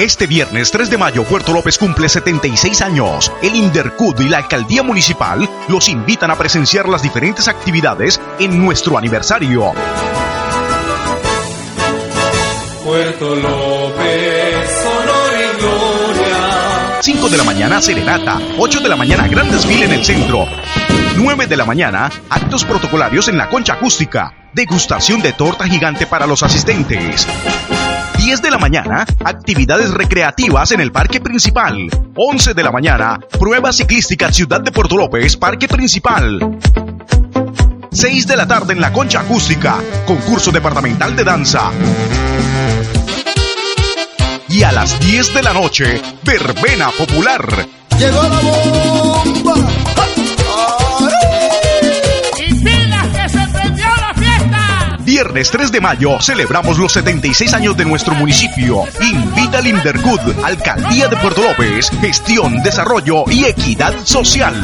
Este viernes 3 de mayo, Puerto López cumple 76 años. El Indercud y la Alcaldía Municipal los invitan a presenciar las diferentes actividades en nuestro aniversario. Puerto López, honor y gloria. 5 de la mañana, Serenata. 8 de la mañana, gran desfile en el centro. 9 de la mañana, actos protocolarios en la concha acústica. Degustación de torta gigante para los asistentes. 10 de la mañana, actividades recreativas en el parque principal. 11 de la mañana, prueba ciclística Ciudad de Puerto López, parque principal. 6 de la tarde en la concha acústica, concurso departamental de danza. Y a las 10 de la noche, verbena popular. Llegó la bomba. Viernes 3 de mayo celebramos los 76 años de nuestro municipio. Invita al Alcaldía de Puerto López, Gestión, Desarrollo y Equidad Social.